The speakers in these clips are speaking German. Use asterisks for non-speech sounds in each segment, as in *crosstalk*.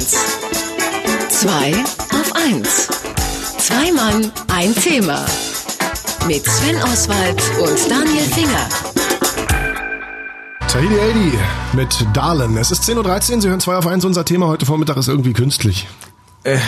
1. 2 auf 1. Zwei Mann, ein Thema. Mit Sven Oswald und Daniel Finger. Tahiti 80 mit Darlin. Es ist 10.13 Uhr, Sie hören 2 auf 1. Unser Thema heute Vormittag ist irgendwie künstlich. Äh,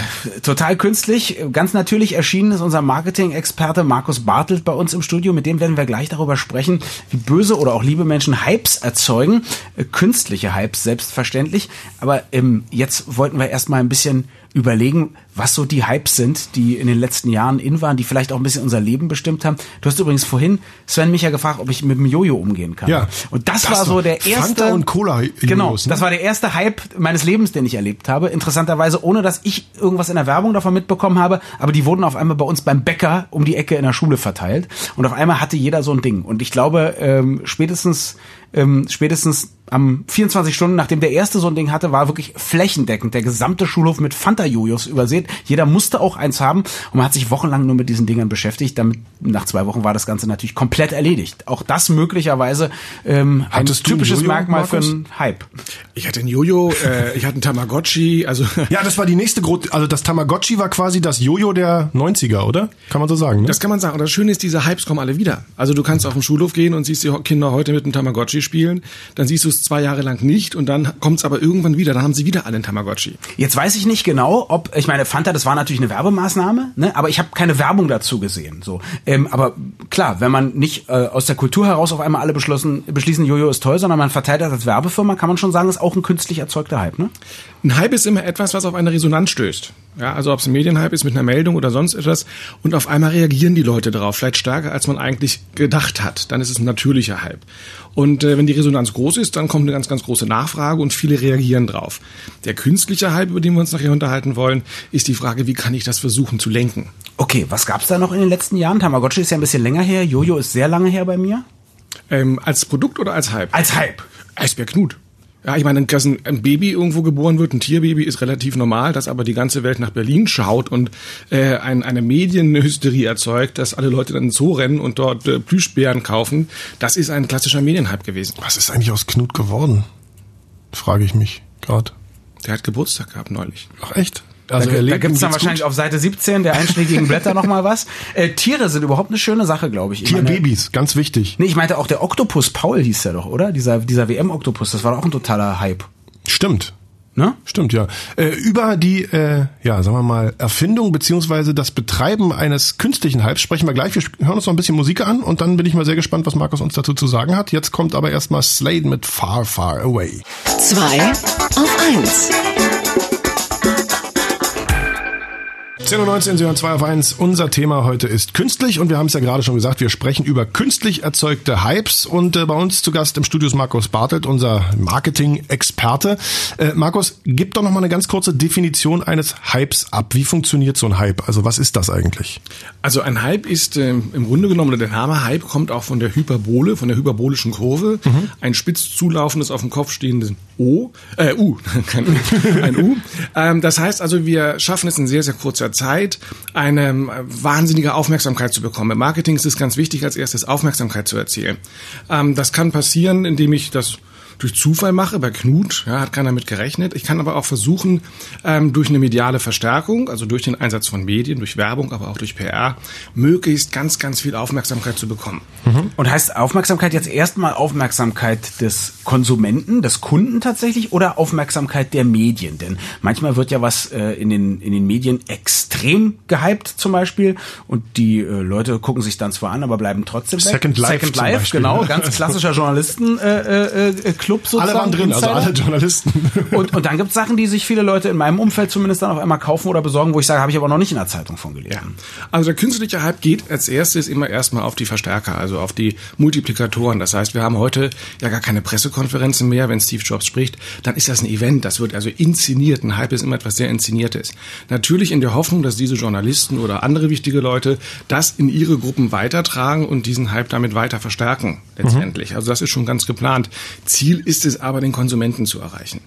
total künstlich. Ganz natürlich erschienen ist unser Marketing-Experte Markus Bartelt bei uns im Studio. Mit dem werden wir gleich darüber sprechen, wie böse oder auch liebe Menschen Hypes erzeugen. Äh, künstliche Hypes, selbstverständlich. Aber ähm, jetzt wollten wir erstmal ein bisschen überlegen, was so die Hypes sind, die in den letzten Jahren in waren, die vielleicht auch ein bisschen unser Leben bestimmt haben. Du hast übrigens vorhin Sven mich ja gefragt, ob ich mit dem Jojo umgehen kann. Ja. Und das, Das war so der erste Fanta und Cola Jojos, Genau, das war der erste Hype meines Lebens, den ich erlebt habe. Interessanterweise, ohne dass ich irgendwas in der Werbung davon mitbekommen habe, aber die wurden auf einmal bei uns beim Bäcker um die Ecke in der Schule verteilt und auf einmal hatte jeder so ein Ding. Und ich glaube, ähm, spätestens ähm, spätestens am 24 Stunden, nachdem der erste so ein Ding hatte, war wirklich flächendeckend der gesamte Schulhof mit Fanta-Jojos übersät. Jeder musste auch eins haben und man hat sich wochenlang nur mit diesen Dingern beschäftigt. Damit nach zwei Wochen war das Ganze natürlich komplett erledigt. Auch das möglicherweise ähm, ein Hattest du ein typisches Jojo, Merkmal für Markus? einen Hype. Ich hatte ein Jojo, äh, ich hatte ein Tamagotchi, also *laughs* Ja, das war die nächste Gro also das Tamagotchi war quasi das Jojo der 90er, oder? Kann man so sagen, ne? das kann man sagen. Und das Schöne ist, diese Hypes kommen alle wieder. Also du kannst auf den Schulhof gehen und siehst die Kinder heute mit einem Tamagotchi spielen, dann siehst du es zwei Jahre lang nicht und dann kommt es aber irgendwann wieder, dann haben sie wieder alle einen Tamagotchi. Jetzt weiß ich nicht genau, ob ich meine Fanta, das war natürlich eine Werbemaßnahme, ne? aber ich habe keine Werbung dazu gesehen. So, ähm, aber klar, wenn man nicht äh, aus der Kultur heraus auf einmal alle beschlossen, beschließen, Jojo ist toll, sondern man verteilt das als Werbefirma, kann man schon sagen, ist auch ein künstlich erzeugter Hype, ne? Ein Hype ist immer etwas, was auf eine Resonanz stößt. Ja, also ob es ein Medienhype ist mit einer Meldung oder sonst etwas und auf einmal reagieren die Leute darauf, vielleicht stärker als man eigentlich gedacht hat. Dann ist es ein natürlicher Hype. Und äh, wenn die Resonanz groß ist, dann kommt eine ganz, ganz große Nachfrage und viele reagieren drauf. Der künstliche Hype, über den wir uns nachher unterhalten wollen, ist die Frage, wie kann ich das versuchen zu lenken? Okay, was gab's da noch in den letzten Jahren? Tamagotchi ist ja ein bisschen länger her, Jojo ist sehr lange her bei mir. Ähm, als Produkt oder als Hype? Als Hype. Eisbär Knut. Ja, ich meine, dass ein, Baby irgendwo geboren wird, ein Tierbaby, ist relativ normal, dass aber die ganze Welt nach Berlin schaut und äh, ein, eine Medienhysterie erzeugt, dass alle Leute dann Zoo rennen und dort äh, Plüschbären kaufen, das ist ein klassischer Medienhype gewesen. Was ist eigentlich aus Knut geworden? Frage ich mich gerade. Der hat Geburtstag gehabt neulich. Ach echt? Da, Also er da lebt gibt's dann wahrscheinlich gut? auf Seite 17 der einschlägigen Blätter noch mal was. *laughs* Äh, Tiere sind überhaupt eine schöne Sache, glaube ich. ich meine- Tierbabys, ganz wichtig. Nee, ich meinte auch der Oktopus Paul hieß der doch, oder? Dieser, dieser WM-Oktopus, das war doch auch ein totaler Hype. Stimmt. Ne? Stimmt, ja. Äh, über die, äh, ja, sagen wir mal, Erfindung beziehungsweise das Betreiben eines künstlichen Hypes sprechen wir gleich. Wir hören uns noch ein bisschen Musik an und dann bin ich mal sehr gespannt, was Markus uns dazu zu sagen hat. Jetzt kommt aber erstmal Slade mit Far, Far Away. Zwei auf 1. 10.19 Uhr, Sie hören 2 auf 1. Unser Thema heute ist künstlich und wir haben es ja gerade schon gesagt, wir sprechen über künstlich erzeugte Hypes und äh, bei uns zu Gast im Studio ist Markus Bartelt, unser Marketing-Experte. Äh, Markus, gib doch noch mal eine ganz kurze Definition eines Hypes ab. Wie funktioniert so ein Hype? Also was ist das eigentlich? Also ein Hype ist ähm, im Grunde genommen, oder der Name Hype kommt auch von der Hyperbole, von der hyperbolischen Kurve. Ein spitz zulaufendes, auf dem Kopf stehendes O, äh, U, *laughs* kein U, ein U. *laughs* Ähm, das heißt also, wir schaffen es in sehr, sehr kurzer Zeit, eine ähm, wahnsinnige Aufmerksamkeit zu bekommen. Im Marketing ist es ganz wichtig, als erstes Aufmerksamkeit zu erzielen. Ähm, das kann passieren, indem ich das durch Zufall mache. Bei Knut ja, hat keiner mit gerechnet. Ich kann aber auch versuchen, ähm, durch eine mediale Verstärkung, also durch den Einsatz von Medien, durch Werbung, aber auch durch PR, möglichst ganz, ganz viel Aufmerksamkeit zu bekommen. Und heißt Aufmerksamkeit jetzt erstmal Aufmerksamkeit des Konsumenten, des Kunden tatsächlich oder Aufmerksamkeit der Medien? Denn manchmal wird ja was äh, in, den, in den Medien extrem gehypt zum Beispiel und die äh, Leute gucken sich dann zwar an, aber bleiben trotzdem weg. Second Life Second Life, genau, ganz klassischer Journalisten äh, äh, äh, Club sozusagen. Alle waren drin, also Insider. alle Journalisten. *laughs* Und, und dann gibt's Sachen, die sich viele Leute in meinem Umfeld zumindest dann auf einmal kaufen oder besorgen, wo ich sage, habe ich aber noch nicht in der Zeitung von gelesen. Also der künstliche Hype geht als erstes immer erstmal auf die Verstärker, also auf die Multiplikatoren. Das heißt, wir haben heute ja gar keine Pressekonferenzen mehr, wenn Steve Jobs spricht, dann ist das ein Event, das wird also inszeniert. Ein Hype ist immer etwas sehr Inszeniertes. Natürlich in der Hoffnung, dass diese Journalisten oder andere wichtige Leute das in ihre Gruppen weitertragen und diesen Hype damit weiter verstärken, letztendlich. Also das ist schon ganz geplant. Ziel ist es aber, den Konsumenten zu erreichen.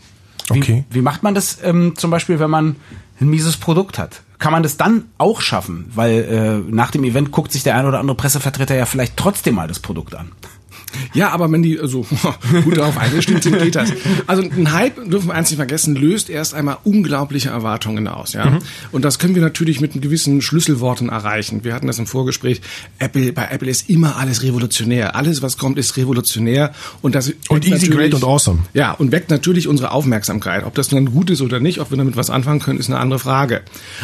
Okay. Wie, wie macht man das ähm, zum Beispiel, wenn man ein mieses Produkt hat? Kann man das dann auch schaffen? Weil äh, nach dem Event guckt sich der ein oder andere Pressevertreter ja vielleicht trotzdem mal das Produkt an. Ja, aber wenn die so gut darauf eingestimmt sind, geht das. Also ein Hype, dürfen wir eins nicht vergessen, löst erst einmal unglaubliche Erwartungen aus. Ja? Mhm. Und das können wir natürlich mit gewissen Schlüsselworten erreichen. Wir hatten das im Vorgespräch. Apple, bei Apple ist immer alles revolutionär. Alles, was kommt, ist revolutionär. Und das und easy, great und awesome. Ja, und weckt natürlich unsere Aufmerksamkeit. Ob das dann gut ist oder nicht, ob wir damit was anfangen können, ist eine andere Frage.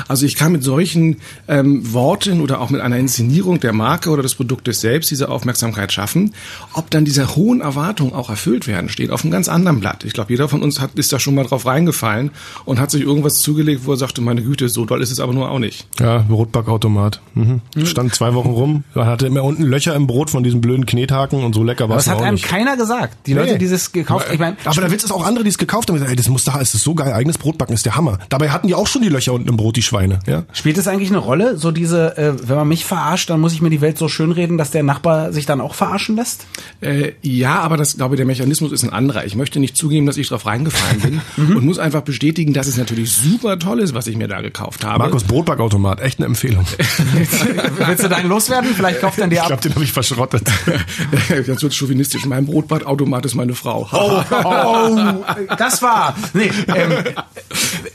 Also ich kann mit solchen ähm, Worten oder auch mit einer Inszenierung der Marke oder des Produktes selbst diese Aufmerksamkeit schaffen. Ob dann diese hohen Erwartungen auch erfüllt werden, steht auf einem ganz anderen Blatt. Ich glaube, jeder von uns hat, ist da schon mal drauf reingefallen und hat sich irgendwas zugelegt, wo er sagte, meine Güte, so doll ist es aber nur auch nicht. Ja, Brotbackautomat. Mhm. Mhm. Stand zwei Wochen rum, hatte immer unten Löcher im Brot von diesen blöden Knethaken und so lecker war es Das hat einem nicht. keiner gesagt. Die nee. Leute, die das gekauft haben. Ich mein, aber da wird es auch andere, die es gekauft haben, gesagt, ey, das muss da, es ist so geil, eigenes Brotbacken ist der Hammer. Dabei hatten die auch schon die Löcher unten im Brot, die Schweine. Ja? Spielt es eigentlich eine Rolle, so diese, äh, wenn man mich verarscht, dann muss ich mir die Welt so schön reden, dass der Nachbar sich dann auch verarschen lässt? Äh, ja, aber das, glaube ich, der Mechanismus ist ein anderer. Ich möchte nicht zugeben, dass ich drauf reingefallen bin *laughs* mhm. und muss einfach bestätigen, dass es natürlich super toll ist, was ich mir da gekauft habe. Markus Brotbackautomat, echt eine Empfehlung. *laughs* Willst du deinen loswerden? Vielleicht kauft er dir ab. Ich glaube, den habe ich verschrottet. *laughs* Jetzt wird chauvinistisch. Mein Brotbackautomat ist meine Frau. Oh, oh, das war. Nee, ähm,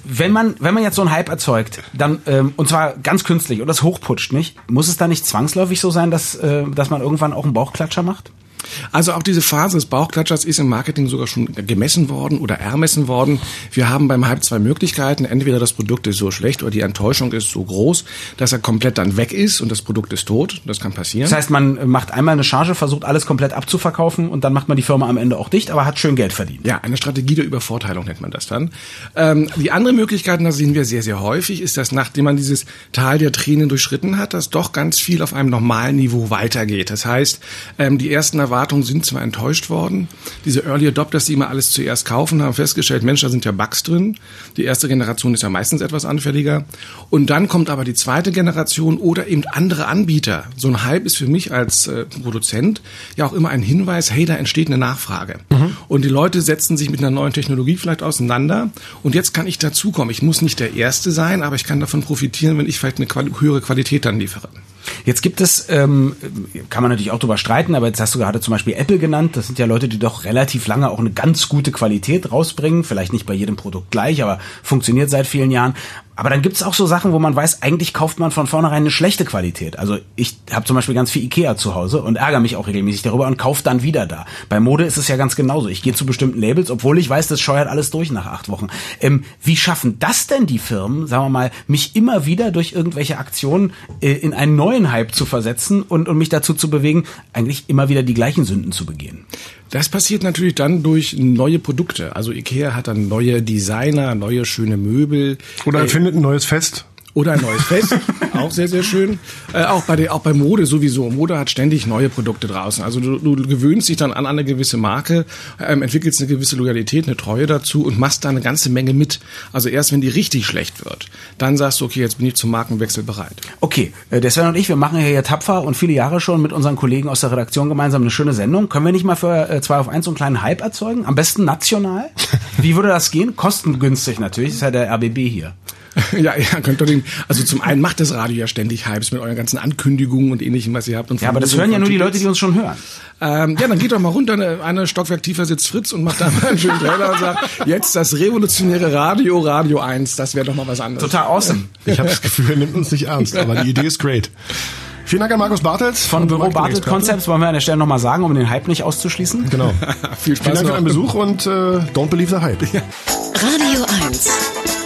wenn man wenn man jetzt so einen Hype erzeugt, dann ähm, und zwar ganz künstlich und das hochputscht, nicht? Muss es da nicht zwangsläufig so sein, dass äh, dass man irgendwann auch einen Bauchklatscher macht? Also auch diese Phase des Bauchklatschers ist im Marketing sogar schon gemessen worden oder ermessen worden. Wir haben beim Hype zwei Möglichkeiten. Entweder das Produkt ist so schlecht oder die Enttäuschung ist so groß, dass er komplett dann weg ist und das Produkt ist tot. Das kann passieren. Das heißt, man macht einmal eine Charge, versucht alles komplett abzuverkaufen und dann macht man die Firma am Ende auch dicht, aber hat schön Geld verdient. Ja, eine Strategie der Übervorteilung nennt man das dann. Ähm, die andere Möglichkeit, das sehen wir sehr, sehr häufig, ist, dass nachdem man dieses Tal der Tränen durchschritten hat, dass doch ganz viel auf einem normalen Niveau weitergeht. Das heißt, ähm, die ersten Erwartungen sind zwar enttäuscht worden. Diese Early Adopters, die immer alles zuerst kaufen, haben festgestellt, Mensch, da sind ja Bugs drin. Die erste Generation ist ja meistens etwas anfälliger. Und dann kommt aber die zweite Generation oder eben andere Anbieter. So ein Hype ist für mich als äh, Produzent ja auch immer ein Hinweis, hey, da entsteht eine Nachfrage. Mhm. Und die Leute setzen sich mit einer neuen Technologie vielleicht auseinander. Und jetzt kann ich dazukommen. Ich muss nicht der Erste sein, aber ich kann davon profitieren, wenn ich vielleicht eine höhere Qualität dann liefere. Jetzt gibt es, ähm, kann man natürlich auch drüber streiten, aber jetzt hast du gerade zum Beispiel Apple genannt. Das sind ja Leute, die doch relativ lange auch eine ganz gute Qualität rausbringen. Vielleicht nicht bei jedem Produkt gleich, aber funktioniert seit vielen Jahren. Aber dann gibt's auch so Sachen, wo man weiß, eigentlich kauft man von vornherein eine schlechte Qualität. Also ich habe zum Beispiel ganz viel Ikea zu Hause und ärgere mich auch regelmäßig darüber und kaufe dann wieder da. Bei Mode ist es ja ganz genauso. Ich gehe zu bestimmten Labels, obwohl ich weiß, das scheuert alles durch nach acht Wochen. Ähm, wie schaffen das denn die Firmen, sagen wir mal, mich immer wieder durch irgendwelche Aktionen äh, in einen neuen Hype zu versetzen und, und mich dazu zu bewegen, eigentlich immer wieder die gleichen Sünden zu begehen? Das passiert natürlich dann durch neue Produkte. Also Ikea hat dann neue Designer, neue schöne Möbel. Oder erfindet ein neues Fest. Oder ein neues Fest, *laughs* auch sehr, sehr schön. Äh, auch bei der, auch bei Mode sowieso. Mode hat ständig neue Produkte draußen. Also du, du gewöhnst dich dann an eine gewisse Marke, ähm, entwickelst eine gewisse Loyalität, eine Treue dazu und machst da eine ganze Menge mit. Also erst wenn die richtig schlecht wird, dann sagst du, okay, jetzt bin ich zum Markenwechsel bereit. Okay, äh, der Sven und ich, wir machen hier ja tapfer und viele Jahre schon mit unseren Kollegen aus der Redaktion gemeinsam eine schöne Sendung. Können wir nicht mal für äh, zwei auf eins so einen kleinen Hype erzeugen? Am besten national? *laughs* Wie würde das gehen? Kostengünstig natürlich, das ist ja der RBB hier. *laughs* ja, ja, könnt ihr den, also zum einen macht das Radio ja ständig Hypes mit euren ganzen Ankündigungen und ähnlichem, was ihr habt. Und ja, aber das hören ja nur die Leute, die uns schon hören. Ähm, ja, dann geht doch mal runter, eine, eine Stockwerk tiefer sitzt Fritz und macht da mal einen schönen Trailer und sagt, jetzt das revolutionäre Radio, Radio 1, das wäre doch mal was anderes. Total awesome. Ich habe das Gefühl, er nimmt uns nicht ernst, aber die Idee ist great. Vielen Dank an Markus Bartels von Büro Bartels Concepts, wollen wir an der Stelle nochmal sagen, um den Hype nicht auszuschließen. Genau. *laughs* Viel Spaß Vielen Dank für deinen Besuch und äh, don't believe the hype. Ja. Radio 1.